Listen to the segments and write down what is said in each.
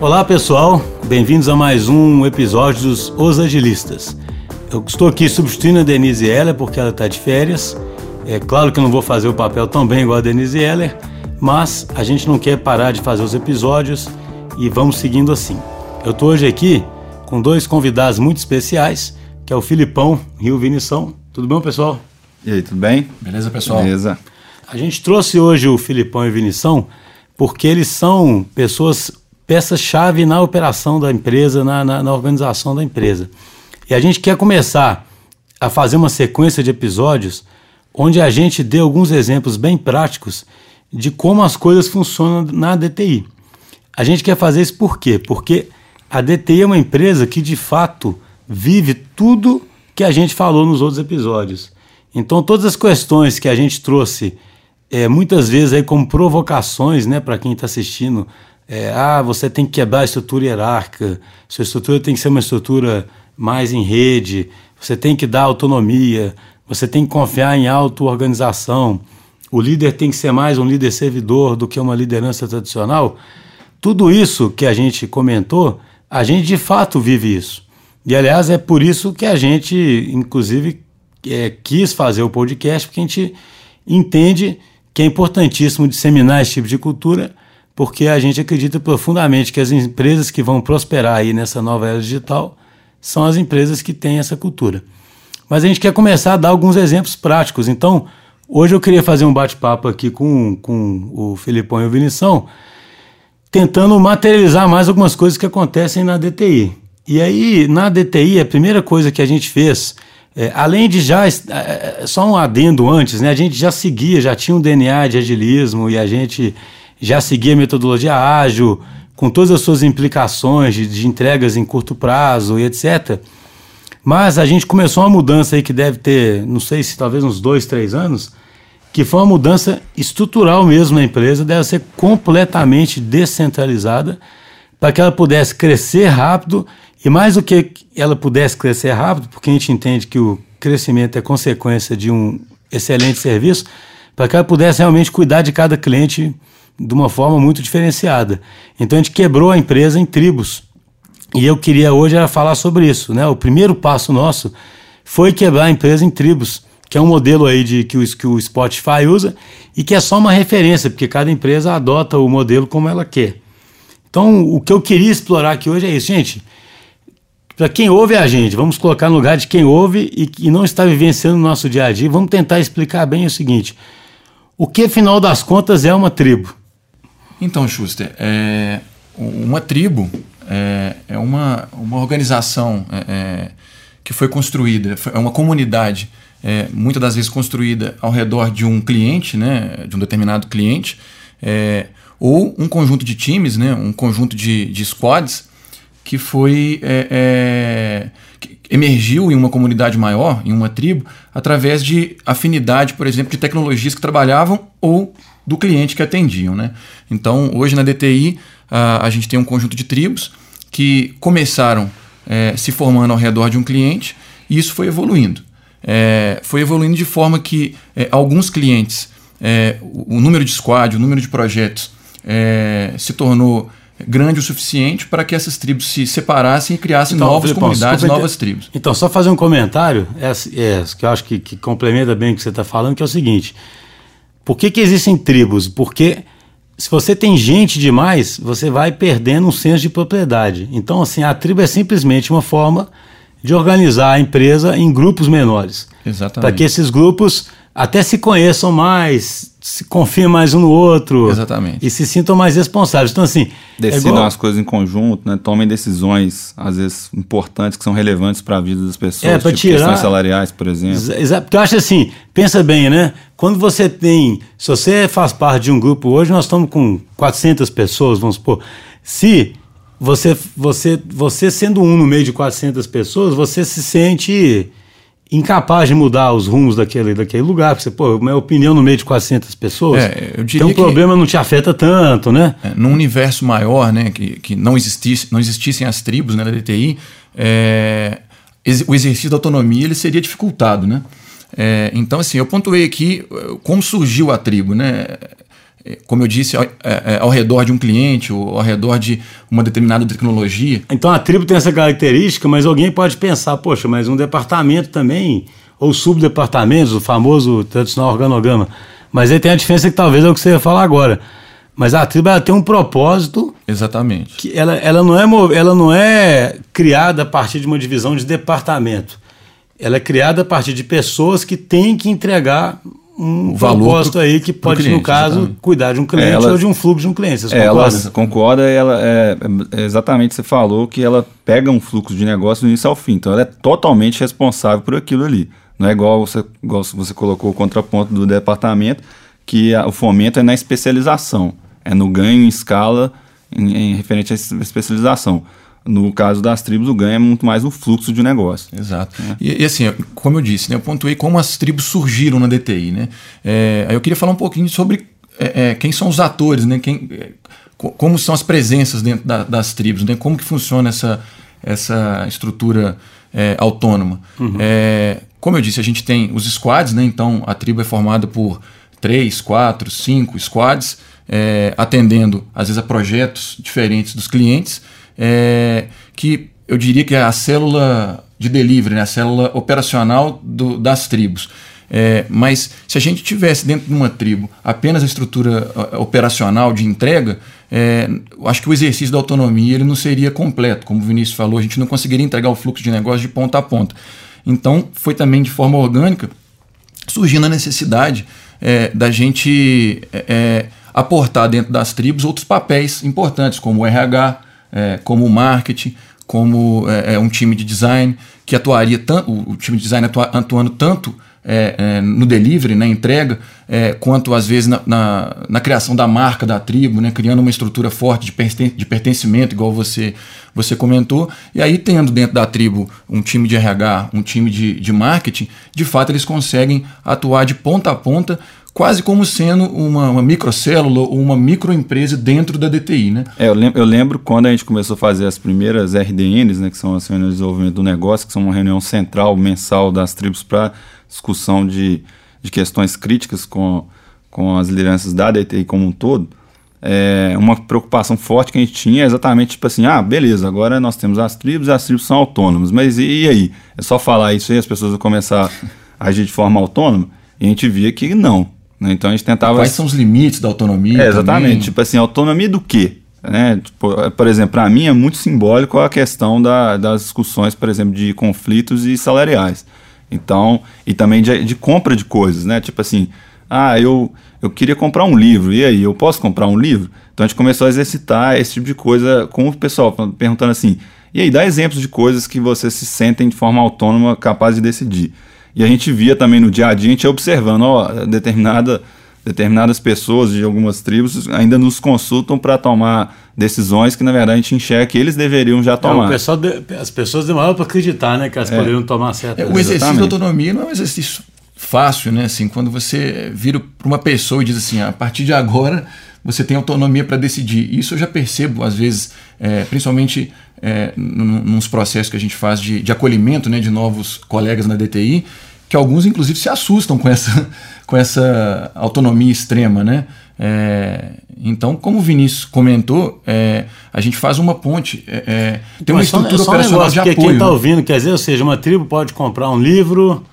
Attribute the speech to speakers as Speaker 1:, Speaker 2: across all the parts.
Speaker 1: Olá pessoal, bem-vindos a mais um episódio dos Os Agilistas. Eu estou aqui substituindo a Denise Heller porque ela está de férias. É claro que eu não vou fazer o papel tão bem igual a Denise Heller, mas a gente não quer parar de fazer os episódios e vamos seguindo assim. Eu estou hoje aqui com dois convidados muito especiais, que é o Filipão e o Vinição. Tudo bom, pessoal?
Speaker 2: E aí, tudo bem?
Speaker 3: Beleza, pessoal?
Speaker 2: Beleza.
Speaker 1: A gente trouxe hoje o Filipão e o Vinição porque eles são pessoas peça-chave na operação da empresa, na, na, na, organização da empresa. E a gente quer começar a fazer uma sequência de episódios onde a gente dê alguns exemplos bem práticos de como as coisas funcionam na DTI. A gente quer fazer isso por quê? Porque a DTI é uma empresa que de fato vive tudo que a gente falou nos outros episódios. Então, todas as questões que a gente trouxe, é, muitas vezes aí como provocações né, para quem está assistindo, é, ah, você tem que quebrar a estrutura hierárquica, sua estrutura tem que ser uma estrutura mais em rede, você tem que dar autonomia, você tem que confiar em auto-organização, o líder tem que ser mais um líder servidor do que uma liderança tradicional. Tudo isso que a gente comentou, a gente de fato vive isso. E aliás, é por isso que a gente, inclusive, é, quis fazer o podcast, porque a gente entende que é importantíssimo disseminar esse tipo de cultura porque a gente acredita profundamente que as empresas que vão prosperar aí nessa nova era digital são as empresas que têm essa cultura. Mas a gente quer começar a dar alguns exemplos práticos. Então, hoje eu queria fazer um bate-papo aqui com, com o Filipão e o Vinição, tentando materializar mais algumas coisas que acontecem na DTI. E aí, na DTI, a primeira coisa que a gente fez, é, além de já. É, é, só um adendo antes, né? A gente já seguia, já tinha um DNA de agilismo e a gente já seguia a metodologia ágil, com todas as suas implicações de, de, entregas em curto prazo e etc. Mas a gente começou uma mudança aí que deve ter, não sei se talvez uns dois, três anos, que foi uma mudança estrutural mesmo na empresa, deve ser completamente descentralizada para que ela pudesse crescer rápido e mais do que ela pudesse crescer rápido, porque a gente entende que o crescimento é consequência de um excelente serviço, para que ela pudesse realmente cuidar de cada cliente de uma forma muito diferenciada. Então a gente quebrou a empresa em tribos. E eu queria hoje era falar sobre isso, né? O primeiro passo nosso foi quebrar a empresa em tribos, que é um modelo aí de que o, que o Spotify usa e que é só uma referência, porque cada empresa adota o modelo como ela quer. Então, o que eu queria explorar aqui hoje é isso, gente. Para quem ouve a gente, vamos colocar no lugar de quem ouve e, e não está vivenciando o nosso dia a dia, vamos tentar explicar bem o seguinte: o que, afinal das contas, é uma tribo?
Speaker 3: Então, Schuster, é, uma tribo é, é uma, uma organização é, é que foi construída, é uma comunidade, é, muitas das vezes construída ao redor de um cliente, né, de um determinado cliente, é, ou um conjunto de times, né, um conjunto de, de squads que foi que emergiu em uma comunidade maior, em uma tribo, através de afinidade, por exemplo, de tecnologias que trabalhavam ou do cliente que atendiam. Né? Então, hoje na DTI, a, a gente tem um conjunto de tribos que começaram é, se formando ao redor de um cliente e isso foi evoluindo. É, foi evoluindo de forma que é, alguns clientes, é, o, o, número de squad, o número de projetos é, se tornou grande o suficiente para que essas tribos se separassem e criassem então, novas Filipão, comunidades, novas tribos.
Speaker 1: Então, só fazer um comentário, é, é, que eu acho que, que complementa bem o que você está falando, que é o seguinte: por que, que existem tribos? Porque se você tem gente demais, você vai perdendo um senso de propriedade. Então, assim, a tribo é simplesmente uma forma de organizar a empresa em grupos menores.
Speaker 3: Exatamente.
Speaker 1: Para que esses grupos até se conheçam mais, se confiem mais um no outro.
Speaker 3: Exatamente.
Speaker 1: E se sintam mais responsáveis. Então, assim.
Speaker 2: É Decidam é igual... as coisas em conjunto, né? Tomem decisões, às vezes, importantes, que são relevantes para a vida das pessoas.
Speaker 1: É, para
Speaker 2: tipo
Speaker 1: tirar.
Speaker 2: Questões salariais, por exemplo.
Speaker 1: Exato. Porque eu acho assim, pensa bem, né? Quando você tem. Se você faz parte de um grupo hoje, nós estamos com 400 pessoas, vamos supor. Se você, você, você sendo um no meio de 400 pessoas, você se sente incapaz de mudar os rumos daquele, daquele lugar. Porque você, pô, minha opinião no meio de 400 pessoas,
Speaker 3: é, eu diria
Speaker 1: então o problema não te afeta tanto, né?
Speaker 3: É, num universo maior, né, que, que não, existisse, não existissem as tribos né, da DTI, é, o exercício da autonomia ele seria dificultado, né? É, então, assim, eu pontuei aqui como surgiu a tribo, né? É, como eu disse, ao, é, é, ao, redor de um cliente ou ao redor de uma determinada tecnologia.
Speaker 1: Então a tribo tem essa característica, mas alguém pode pensar, poxa, mas um departamento também, ou subdepartamentos, o famoso tradicional organograma. Mas aí tem a diferença que talvez é o que você ia falar agora. Mas a tribo ela tem um propósito.
Speaker 3: Exatamente.
Speaker 1: Que ela, ela, não é, ela não é criada a partir de uma divisão de departamento. Ela é criada a partir de pessoas que têm que entregar um valor propósito pro, aí que pode, cliente, no caso, exatamente. cuidar de um cliente ela, ou de um fluxo de um cliente. Vocês
Speaker 2: é, ela concorda, ela é, é exatamente você falou que ela pega um fluxo de negócio do início ao fim. Então ela é totalmente responsável por aquilo ali. Não é igual você, igual você colocou o contraponto do departamento, que a, o fomento é na especialização, é no ganho em escala em, em referente à especialização. No caso das tribos, o ganho é muito mais o fluxo de negócio.
Speaker 3: Exato. Né? E, e, assim, como eu disse, né, eu pontuei como as tribos surgiram na DTI. Né? É, eu queria falar um pouquinho sobre é, é, quem são os atores, né? quem, é, como são as presenças dentro da, das tribos, né? como que funciona essa, essa estrutura é, autônoma. Uhum. É, como eu disse, a gente tem os squads, né? então a tribo é formada por três, quatro, cinco squads, atendendo às vezes a projetos diferentes dos clientes é, que eu diria que é a célula de delivery, né, a célula operacional do, das tribos. É, mas se a gente tivesse dentro de uma tribo apenas a estrutura operacional de entrega, é, acho que o exercício da autonomia ele não seria completo. Como o Vinícius falou, a gente não conseguiria entregar o fluxo de negócio de ponta a ponta. Então, foi também de forma orgânica surgindo a necessidade é, da gente é, é, aportar dentro das tribos outros papéis importantes, como o RH, é, como marketing, como é, é, um time de design que atuaria tanto, o, time de design atua, atuando tanto é, é, no delivery, na entrega, é, quanto às vezes na, na, na, criação da marca da tribo, né, criando uma estrutura forte de, perten de pertencimento, igual você, você comentou. E aí, tendo dentro da tribo um time de RH, um time de, de marketing, de fato eles conseguem atuar de ponta a ponta quase como sendo uma, uma microcélula ou uma microempresa dentro da DTI, né?
Speaker 2: É, eu, lembro, eu lembro quando a gente começou a fazer as primeiras RDNs, né, que são as reuniões de desenvolvimento do negócio, que são uma reunião central, mensal das tribos para discussão de, de questões críticas com, com as lideranças da DTI como um todo, é, uma preocupação forte que a gente tinha é exatamente tipo assim, ah, beleza, agora nós temos as tribos e as tribos são autônomas, mas e, e aí? É só falar isso aí as pessoas vão começar a agir de forma autônoma? E a gente via que não? Então a gente tentava.
Speaker 3: Quais são os limites da autonomia?
Speaker 2: É, exatamente. Também? Tipo assim, autonomia do quê? Né? Tipo, por exemplo, para mim é muito simbólico a questão da, das discussões, por exemplo, de conflitos e salariais. Então, e também de, de, compra de coisas, né? Tipo assim, ah, eu, eu queria comprar um livro, e aí, eu posso comprar um livro? Então a gente começou a exercitar esse tipo de coisa com o pessoal, perguntando assim, e aí, dá exemplos de coisas que vocês se sentem de forma autônoma, capaz de decidir. E a gente via também no dia a dia, a gente ia observando, ó, determinada, determinadas pessoas de algumas tribos ainda nos consultam para tomar decisões que na verdade a gente enxerga que eles deveriam já tomar. É,
Speaker 1: o pessoal de, as pessoas demoram para acreditar, né, que elas é. poderiam tomar certas.
Speaker 3: É, o exercício da autonomia não é um exercício fácil, né? Assim, quando você vira para uma pessoa e diz assim, a partir de agora você tem autonomia para decidir. Isso eu já percebo às vezes, é, principalmente é, nos processos que a gente faz de, de acolhimento né, de novos colegas na DTI, que alguns inclusive se assustam com essa, com essa autonomia extrema, né? É, então, como o Vinícius comentou, é, a gente faz uma ponte, é, é tem uma estrutura só, operacional
Speaker 1: um de apoio. Quem está né? ouvindo, quer dizer, ou seja, uma tribo pode comprar um livro,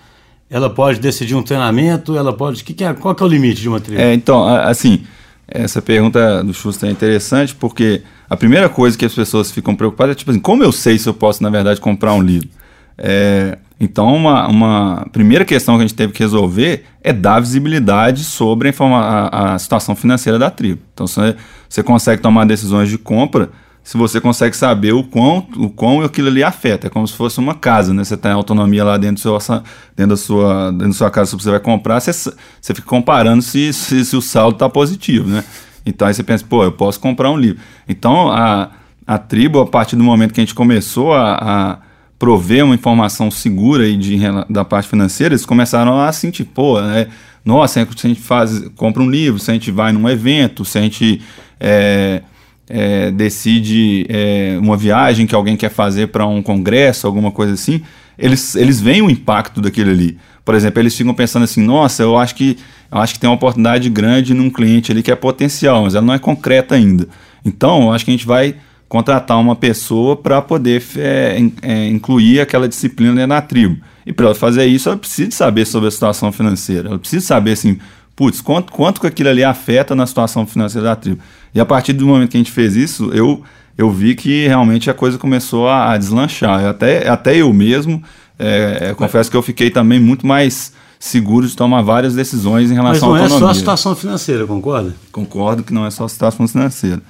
Speaker 1: ela pode decidir um treinamento, ela pode. Que que é, qual que é o limite de uma tribo?
Speaker 2: É, então, assim, essa pergunta do Schuster é interessante porque a primeira coisa que as pessoas ficam preocupadas é tipo assim, como eu sei se eu posso, na verdade, comprar um livro? É, então, uma, uma primeira questão que a gente teve que resolver é dar visibilidade sobre a, a, a situação financeira da tribo. Então, você, você consegue tomar decisões de compra se você consegue saber o quão, o quão aquilo ali afeta. É como se fosse uma casa, né? Você tem autonomia lá dentro, do seu, dentro, da, sua, dentro da sua casa, se você vai comprar, você, você fica comparando se, se, se o saldo está positivo, né? Então aí você pensa, pô, eu posso comprar um livro. Então a, a tribo, a partir do momento que a gente começou a, a prover uma informação segura aí de, da parte financeira, eles começaram a sentir, pô, né? nossa, se a gente faz, compra um livro, se a gente vai num evento, se a gente é, é, decide é, uma viagem que alguém quer fazer para um congresso, alguma coisa assim, eles, eles veem o impacto daquilo ali. por exemplo, eles ficam pensando assim, nossa, eu acho que eu acho que tem uma oportunidade grande num cliente ali que é potencial, mas ela não é concreta ainda. Então, eu acho que a gente vai contratar uma pessoa para poder é, é, incluir aquela disciplina na tribo. E para ela fazer isso, ela precisa saber sobre a situação financeira. Ela precisa saber assim, putz, quanto, quanto que aquilo ali afeta na situação financeira da tribo. E a partir do momento que a gente fez isso, eu, eu vi que realmente a coisa começou a, a deslanchar. Até, até eu mesmo, é, confesso que eu fiquei também muito mais seguro de tomar várias decisões em relação à autonomia.
Speaker 1: Mas não é só a situação financeira, concorda?
Speaker 2: Concordo que não é só a situação financeira.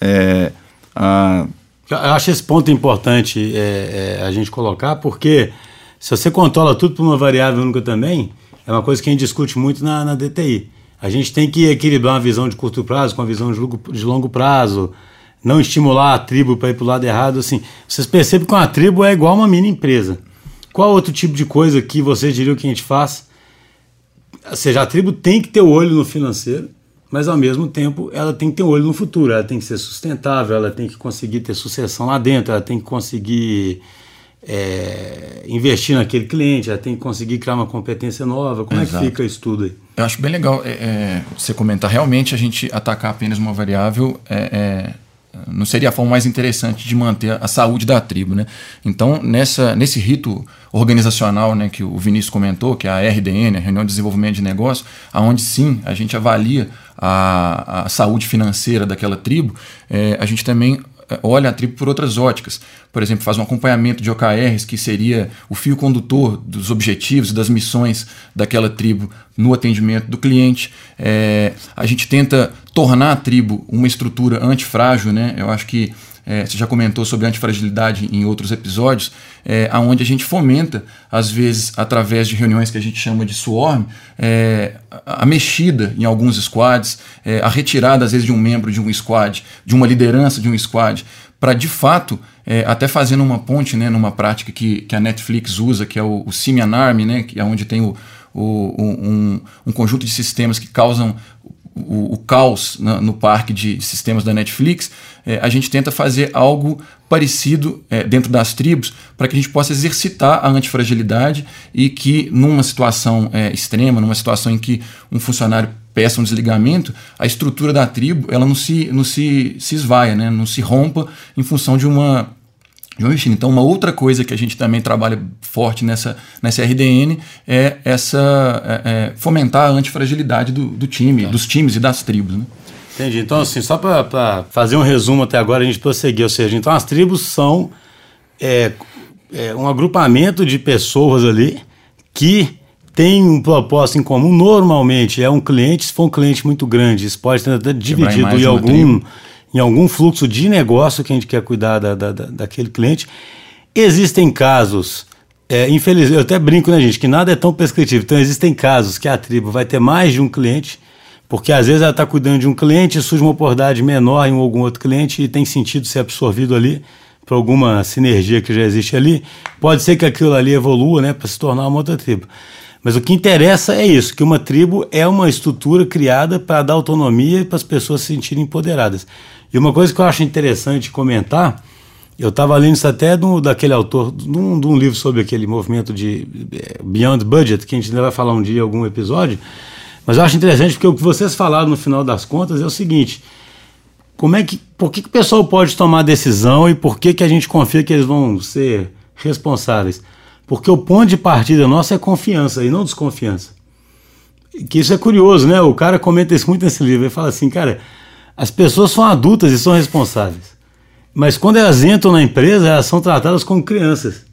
Speaker 2: É,
Speaker 1: a... Eu acho esse ponto importante é, é, a gente colocar, porque se você controla tudo por uma variável única também, é uma coisa que a gente discute muito na, na DTI. A gente tem que equilibrar uma visão de curto prazo com a visão de longo, de longo prazo, não estimular a tribo para ir para o lado errado. Assim, vocês percebem que uma tribo é igual uma mini empresa. Qual outro tipo de coisa que vocês diriam que a gente faz ou seja, a tribo tem que ter o olho no financeiro, mas ao mesmo tempo ela tem que ter o olho no futuro, ela tem que ser sustentável, ela tem que conseguir ter sucessão lá dentro, ela tem que conseguir é, investir naquele cliente, ela tem que conseguir criar uma competência nova. Como Exato. é que fica isso tudo aí?
Speaker 3: Eu acho bem legal é, é, você comentar. Realmente a gente atacar apenas uma variável é, é não seria a forma mais interessante de manter a saúde da tribo. Né? Então, nessa, nesse rito organizacional né, que o Vinícius comentou, que é a RDN, a Reunião de Desenvolvimento de Negócio, aonde sim a gente avalia a, a saúde financeira daquela tribo, é, a gente também olha a tribo por outras óticas. Por exemplo, faz um acompanhamento de OKRs, que seria o fio condutor dos objetivos e das missões daquela tribo no atendimento do cliente. É, a gente tenta tornar a tribo uma estrutura antifrágil, né? Eu acho que é, você já comentou sobre antifragilidade em outros episódios, é, onde a gente fomenta, às vezes, através de reuniões que a gente chama de swarm, é, a mexida em alguns squads, é, a retirada, às vezes, de um membro de um squad, de uma liderança de um squad, para de fato, é, até fazendo uma ponte né, numa prática que, que a Netflix usa, que é o, o Simian Army, né, que é onde tem o, o, um, um conjunto de sistemas que causam o, o caos na, no parque de sistemas da Netflix, é, a gente tenta fazer algo parecido é, dentro das tribos para que a gente possa exercitar a antifragilidade e que numa situação é, extrema, numa situação em que um funcionário peça um desligamento, a estrutura da tribo ela não se, não se, se esvaia, né? não se rompa em função de uma. Então, uma outra coisa que a gente também trabalha forte nessa, nessa RDN é essa é, é, fomentar a antifragilidade do, do time, tá. dos times e das tribos. Né?
Speaker 1: Entendi. Então, assim, só para fazer um resumo até agora, a gente prosseguir. Ou seja, então as tribos são é, é um agrupamento de pessoas ali que tem um propósito em comum. Normalmente é um cliente, se for um cliente muito grande, isso pode ter dividido em algum em algum fluxo de negócio que a gente quer cuidar da, da, daquele cliente. Existem casos, é, infelizmente, eu até brinco, né, gente, que nada é tão prescritivo. Então, existem casos que a tribo vai ter mais de um cliente, porque às vezes ela está cuidando de um cliente surge uma oportunidade menor em algum outro cliente e tem sentido ser absorvido ali por alguma sinergia que já existe ali. Pode ser que aquilo ali evolua né, para se tornar uma outra tribo. Mas o que interessa é isso, que uma tribo é uma estrutura criada para dar autonomia e para as pessoas se sentirem empoderadas. E uma coisa que eu acho interessante comentar, eu estava lendo isso até do, daquele autor, de um, de um, livro sobre aquele movimento de eh, Beyond Budget, que a gente ainda vai falar um dia em algum episódio, mas eu acho interessante porque o que vocês falaram no final das contas é o seguinte, como é que, por que, que o pessoal pode tomar decisão e por que, que a gente confia que eles vão ser responsáveis? Porque o ponto de partida nosso é confiança e não desconfiança. Que isso é curioso, né? O cara comenta isso muito nesse livro. Ele fala assim, cara, as pessoas são adultas e são responsáveis. Mas quando elas entram na empresa, elas são tratadas como crianças.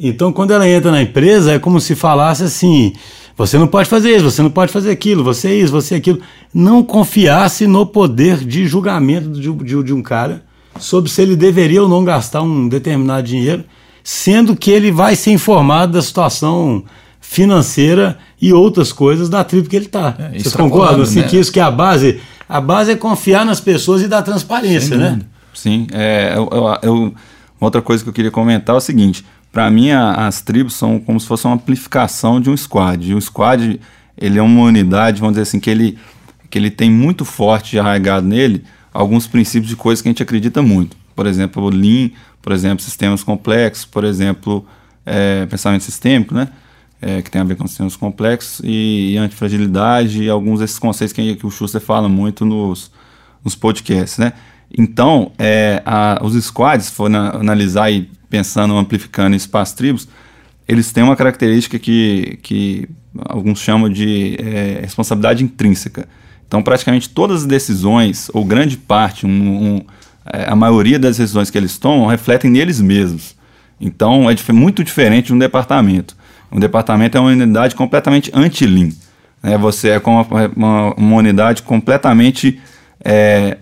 Speaker 1: Então, quando ela entra na empresa, é como se falasse assim: você não pode fazer isso, você não pode fazer aquilo, você é isso, você é aquilo. Não confiasse no poder de julgamento de, de, de um cara sobre se ele deveria ou não gastar um determinado dinheiro, sendo que ele vai ser informado da situação financeira e outras coisas da tribo que ele está. É, Vocês concordam? Assim, né? que isso que é a base a base é confiar nas pessoas e dar transparência, né?
Speaker 2: Sim, é, eu, eu, eu, outra coisa que eu queria comentar é o seguinte: para mim, a, as tribos são como se fosse uma amplificação de um squad. E o squad ele é uma unidade, vamos dizer assim, que ele, que ele tem muito forte arraigado nele alguns princípios de coisas que a gente acredita muito. Por exemplo, o Lean, por exemplo, sistemas complexos, por exemplo, é, pensamento sistêmico, né? É, que tem a ver com sistemas complexos, e, e antifragilidade, e alguns desses conceitos que, que o Schuster fala muito nos, nos podcasts, né? Então, é, a, os squads, se for na, analisar e pensando, amplificando espaço tribos, eles têm uma característica que, que alguns chamam de é, responsabilidade intrínseca. Então, praticamente todas as decisões, ou grande parte, um, um, é, a maioria das decisões que eles tomam, refletem neles mesmos. Então, é dif muito diferente de um departamento. Um departamento é uma unidade completamente anti-lean. Né? Você é como uma, uma, unidade completamente é,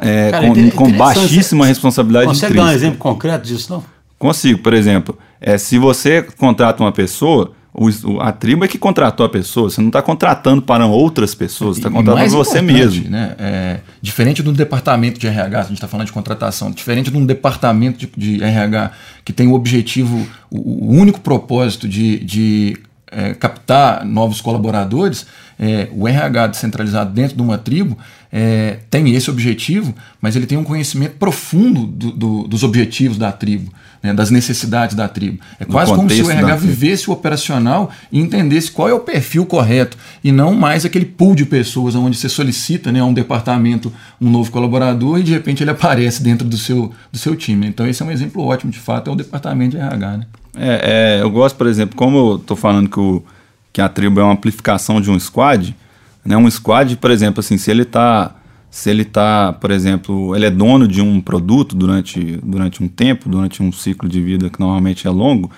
Speaker 2: é, Cara, com, com baixíssima responsabilidade
Speaker 1: Consegue dar um exemplo concreto disso, não?
Speaker 2: Consigo, por exemplo, é, se você contrata uma pessoa, o, a tribo é que contratou a pessoa, você não está contratando para outras pessoas, você está contratando você mesmo.
Speaker 3: Né? É, diferente do departamento de RH, a gente está falando de contratação, diferente de um departamento de, de RH que tem o objetivo, o, o único propósito de, de é, captar novos colaboradores, é, o RH descentralizado dentro de uma tribo é, tem esse objetivo, mas ele tem um conhecimento profundo do, do, dos objetivos da tribo, né, das necessidades da tribo. É quase como se o RH vivesse o operacional e entendesse qual é o perfil correto e não mais aquele pool de pessoas onde você solicita né, a um departamento um novo colaborador e de repente ele aparece dentro do seu, do seu time. Então esse é um exemplo ótimo, de fato, é o departamento de RH. Né?
Speaker 2: É, é, eu gosto, por exemplo, como eu estou falando que, o, que a tribo é uma amplificação de um squad, né, um squad, por exemplo, assim, se ele está se ele está, por exemplo, ele é dono de um produto durante, durante um tempo, durante um ciclo de vida que normalmente é longo,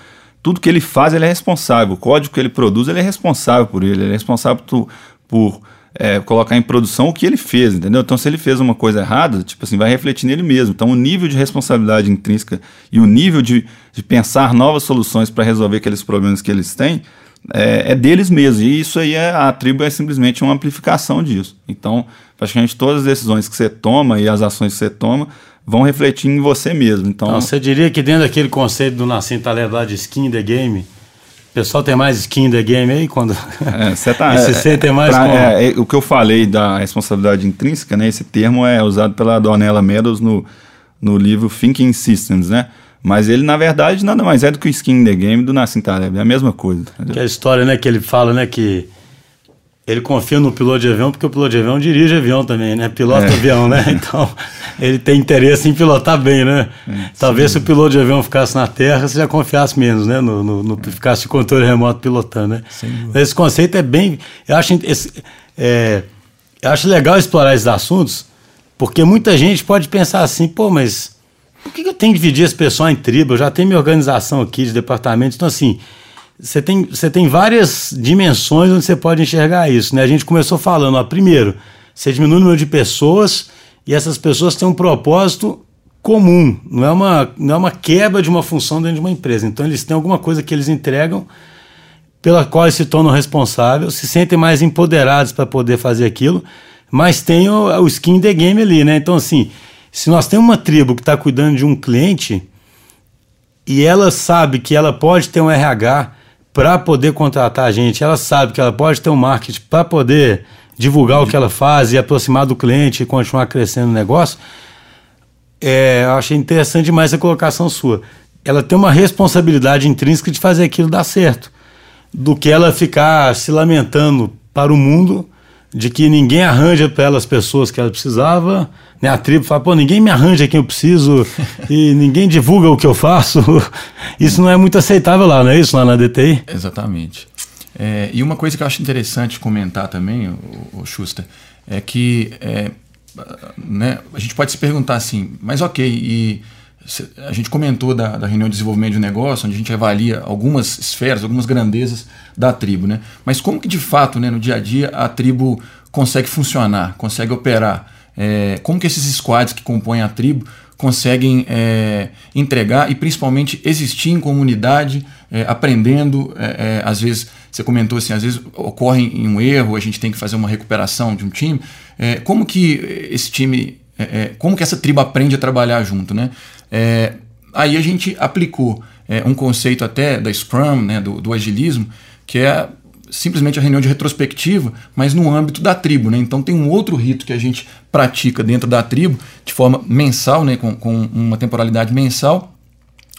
Speaker 2: tudo que ele faz ele é responsável. O código que ele produz ele é responsável por ele, ele é responsável por, por é, colocar em produção o que ele fez, entendeu? Então, se ele fez uma coisa errada, tipo assim, vai refletir nele mesmo. Então, o nível de responsabilidade intrínseca e o nível de, de pensar novas soluções para resolver aqueles problemas que eles têm é, é, deles mesmos. E isso aí, é, a tribo é simplesmente uma amplificação disso. Então, praticamente todas as decisões que você toma e as ações que você toma vão refletir em você mesmo. Então, então
Speaker 1: você diria que dentro daquele conceito do Nassim Taleb lá de skin in the game, o pessoal tem mais skin in the game aí quando
Speaker 2: é, você tá,
Speaker 1: se sente mais pra,
Speaker 2: é, é, o que eu falei da responsabilidade intrínseca, né? Esse termo é usado pela Donella Meadows no, no livro Thinking Systems, né? Mas ele, na verdade, nada mais é do que o skin in the game do Nassim Taleb. É a mesma coisa.
Speaker 1: Entendeu? Que é a história, né, que ele fala, né, que ele confia no piloto de avião porque o piloto de avião dirige avião também, né? Pilota é. avião, né? Então, ele tem interesse em pilotar bem, né? É, Talvez sim. se o piloto de avião ficasse na terra, você já confiasse menos, né? No, no, no é. ficasse de controle remoto pilotando, né? Esse conceito é bem... Eu acho, esse, é, eu acho legal explorar esses assuntos, porque muita gente pode pensar assim, pô, mas por que eu tenho que dividir esse pessoal em tribo? Eu já tenho minha organização aqui de departamentos, então assim você tem, você tem várias dimensões onde você pode enxergar isso. Né? A gente começou falando, ó, primeiro, você diminui o número de pessoas e essas pessoas têm um propósito comum, não é uma, não é uma quebra de uma função dentro de uma empresa. Então eles têm alguma coisa que eles entregam pela qual eles se tornam responsáveis, se sentem mais empoderados para poder fazer aquilo, mas tem o, o skin the game ali, né? Então assim, se nós temos uma tribo que está cuidando de um cliente e ela sabe que ela pode ter um RH para poder contratar a gente, ela sabe que ela pode ter um marketing para poder divulgar o que ela faz e aproximar do cliente e continuar crescendo o negócio. É, eu achei interessante demais a colocação sua. Ela tem uma responsabilidade intrínseca de fazer aquilo dar certo, do que ela ficar se lamentando para o mundo de que ninguém arranja para ela as pessoas que ela precisava, né? A tribo fala, pô, ninguém me arranja quem eu preciso e ninguém divulga o que eu faço. Isso não é muito aceitável lá, não é isso lá na DTI?
Speaker 3: Exatamente. É, e uma coisa que eu acho interessante comentar também, o, o Schuster, é que é, né, a gente pode se perguntar assim, mas ok, e a gente comentou da, da, reunião de desenvolvimento de negócio, onde a gente avalia algumas esferas, algumas grandezas da tribo, né? Mas como que de fato, né, no dia a dia, a tribo consegue funcionar, consegue operar? É, como que esses squads que compõem a tribo conseguem é, entregar e principalmente existir em comunidade, é, aprendendo. É, é, às vezes, você comentou assim, às vezes ocorre um erro, a gente tem que fazer uma recuperação de um time. É, como que esse time, como que essa tribo aprende a trabalhar junto, né? Aí a gente aplicou um conceito até da Scrum, né, do, do agilismo, que é simplesmente a reunião de retrospectiva, mas no âmbito da tribo. Né? Então tem um outro rito que a gente pratica dentro da tribo, de forma mensal, né? com, com uma temporalidade mensal,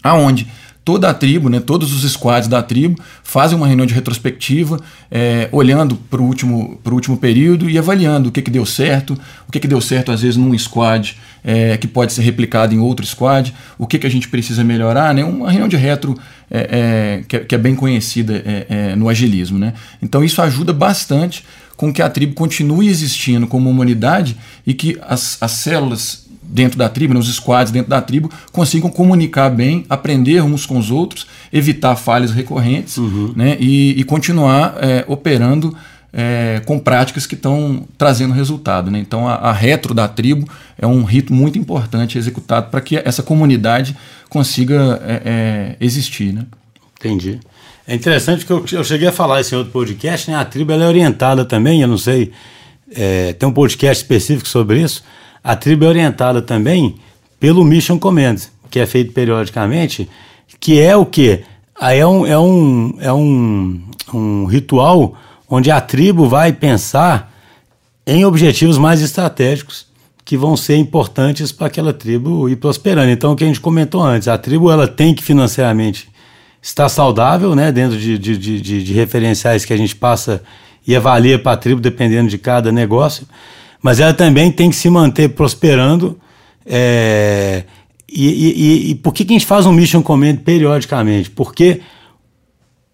Speaker 3: aonde toda a tribo, né, todos os squads da tribo, fazem uma reunião de retrospectiva, é, olhando para o último, último período e avaliando o que, que deu certo, o que, que deu certo às vezes num squad é, que pode ser replicado em outro squad, o que, que a gente precisa melhorar, né, uma reunião de retro é, é que, é, que, é bem conhecida é, no agilismo. Né? Então isso ajuda bastante com que a tribo continue existindo como uma humanidade e que as, as células dentro da tribo, nos squads dentro da tribo, consigam comunicar bem, aprender uns com os outros, evitar falhas recorrentes uhum. né, e, e continuar é, operando é, com práticas que estão trazendo resultado. Né? Então, a, a, retro da tribo é um rito muito importante executado para que essa comunidade consiga é, é, existir. Né?
Speaker 1: Entendi. É interessante que eu, eu, cheguei a falar esse outro podcast, né? a tribo é orientada também, eu não sei, é, tem um podcast específico sobre isso, a tribo é orientada também pelo Mission Command, que é feito periodicamente, que é o quê? Aí é um, é um, é um, um ritual onde a tribo vai pensar em objetivos mais estratégicos que vão ser importantes para aquela tribo ir prosperando. Então, o que a gente comentou antes, a tribo ela tem que financeiramente estar saudável, né, dentro de, de, de, de referenciais que a gente passa e avalia para a tribo, dependendo de cada negócio mas ela também tem que se manter prosperando. É, e, e, e, por que, que a gente faz um mission command periodicamente? Porque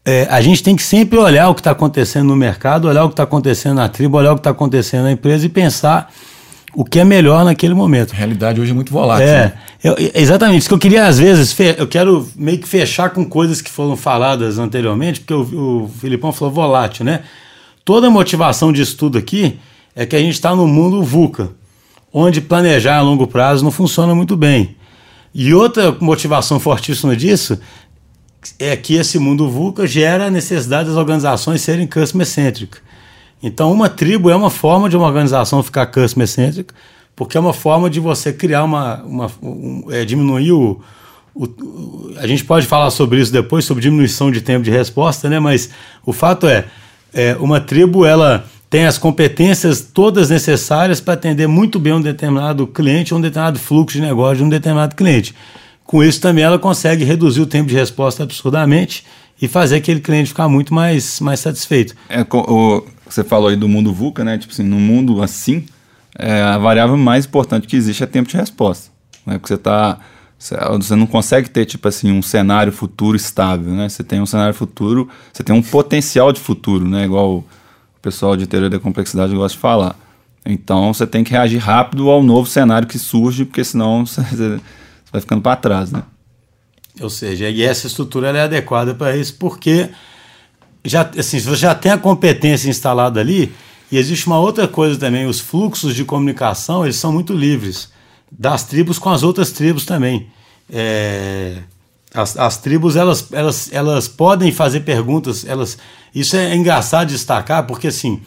Speaker 1: é, a gente tem que sempre olhar o que está acontecendo no mercado, olhar o que está acontecendo na tribo, olhar o que está acontecendo na empresa e pensar o que é melhor naquele momento.
Speaker 3: A realidade hoje é muito volátil.
Speaker 1: É, né? eu, exatamente. Isso que eu queria, às vezes, eu quero meio que fechar com coisas que foram faladas anteriormente, porque o, o Filipão falou volátil, né? Toda motivação de estudo aqui é que a gente está no mundo VUCA, onde planejar a longo prazo não funciona muito bem. E outra motivação fortíssima disso é que esse mundo VUCA gera a necessidade das organizações serem customer-centric. Então, uma tribo é uma forma de uma organização ficar customer-centric, porque é uma forma de você criar uma. uma um, é, diminuir o, o, o, A gente pode falar sobre isso depois, sobre diminuição de tempo de resposta, né? mas o fato é, é uma tribo ela tem as competências todas necessárias para atender muito bem um determinado cliente, um determinado fluxo de negócio de um determinado cliente. Com isso também ela consegue reduzir o tempo de resposta absurdamente e fazer aquele cliente ficar muito mais, mais satisfeito.
Speaker 2: É, o, você falou aí do mundo VUCA, né? Tipo assim, no mundo assim, é, a variável mais importante que existe é tempo de resposta. Né? Porque você está você não consegue ter tipo assim um cenário futuro estável, né? Você tem um cenário futuro, você tem um potencial de futuro, né? Igual pessoal de teoria da complexidade gosta de falar. Então você tem que reagir rápido ao novo cenário que surge, porque senão você vai ficando para trás, né?
Speaker 1: Ou seja, e essa estrutura é adequada para isso, porque já, assim, você já tem a competência instalada ali, e existe uma outra coisa também, os fluxos de comunicação, eles são muito livres, das tribos com as outras tribos também. É, as, as tribos, elas, elas, elas podem fazer perguntas, elas isso é engraçado de destacar, porque assim,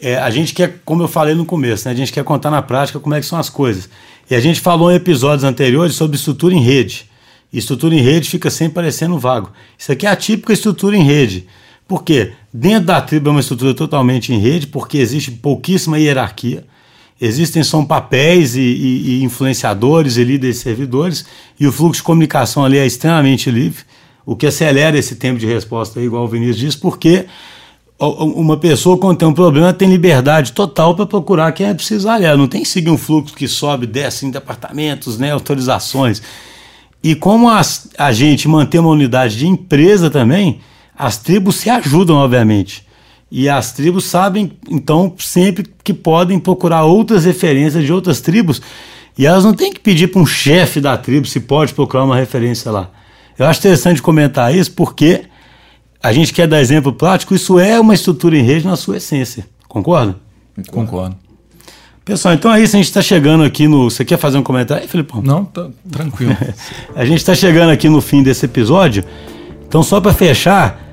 Speaker 1: é, a gente quer, como eu falei no começo, né, a gente quer contar na prática como é que são as coisas. E a gente falou em episódios anteriores sobre estrutura em rede. E estrutura em rede fica sempre parecendo vago. Isso aqui é a típica estrutura em rede. Por quê? Dentro da tribo é uma estrutura totalmente em rede, porque existe pouquíssima hierarquia. Existem são papéis e, e, e influenciadores e líderes e servidores, e o fluxo de comunicação ali é extremamente livre o que acelera esse tempo de resposta, igual o Vinícius disse, porque uma pessoa, quando tem um problema, tem liberdade total para procurar quem é precisar. Ela não tem que seguir um fluxo que sobe, desce em departamentos, né, autorizações. E como as, a gente mantém uma unidade de empresa também, as tribos se ajudam, obviamente. E as tribos sabem, então, sempre que podem procurar outras referências de outras tribos. E elas não têm que pedir para um chefe da tribo se pode procurar uma referência lá. Eu acho interessante comentar isso porque a gente quer dar exemplo prático, isso é uma estrutura em rede na sua essência. Concorda?
Speaker 3: Concordo.
Speaker 1: Pessoal, então é isso. A gente está chegando aqui no. Você quer fazer um comentário aí, Felipão?
Speaker 3: Não, tá tranquilo.
Speaker 1: a gente está chegando aqui no fim desse episódio. Então, só para fechar,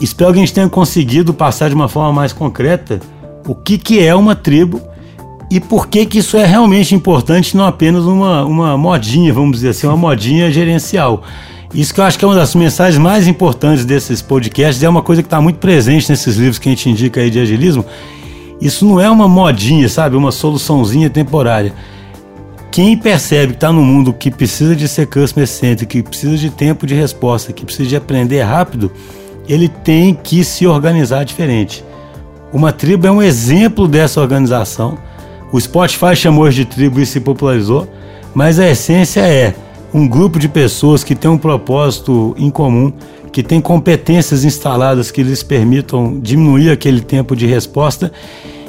Speaker 1: espero que a gente tenha conseguido passar de uma forma mais concreta o que, que é uma tribo e por que, que isso é realmente importante, não apenas uma, uma modinha, vamos dizer assim, uma modinha gerencial. Isso que eu acho que é uma das mensagens mais importantes desses podcasts, é uma coisa que está muito presente nesses livros que a gente indica aí de agilismo. Isso não é uma modinha, sabe? Uma soluçãozinha temporária. quem percebe que está no mundo que precisa de ser customer center, que precisa de tempo de resposta, que precisa de aprender rápido, ele tem que se organizar diferente. Uma tribo é um exemplo dessa organização. O Spotify chamou de tribo e se popularizou, mas a essência é um grupo de pessoas que tem um propósito em comum, que tem competências instaladas que lhes permitam diminuir aquele tempo de resposta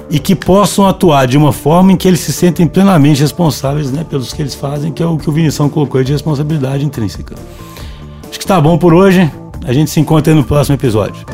Speaker 1: e que possam atuar de uma forma em que eles se sentem plenamente responsáveis né, pelos que eles fazem, que é o que o Vinição colocou de responsabilidade intrínseca. Acho que está bom por hoje. A gente se encontra no próximo episódio.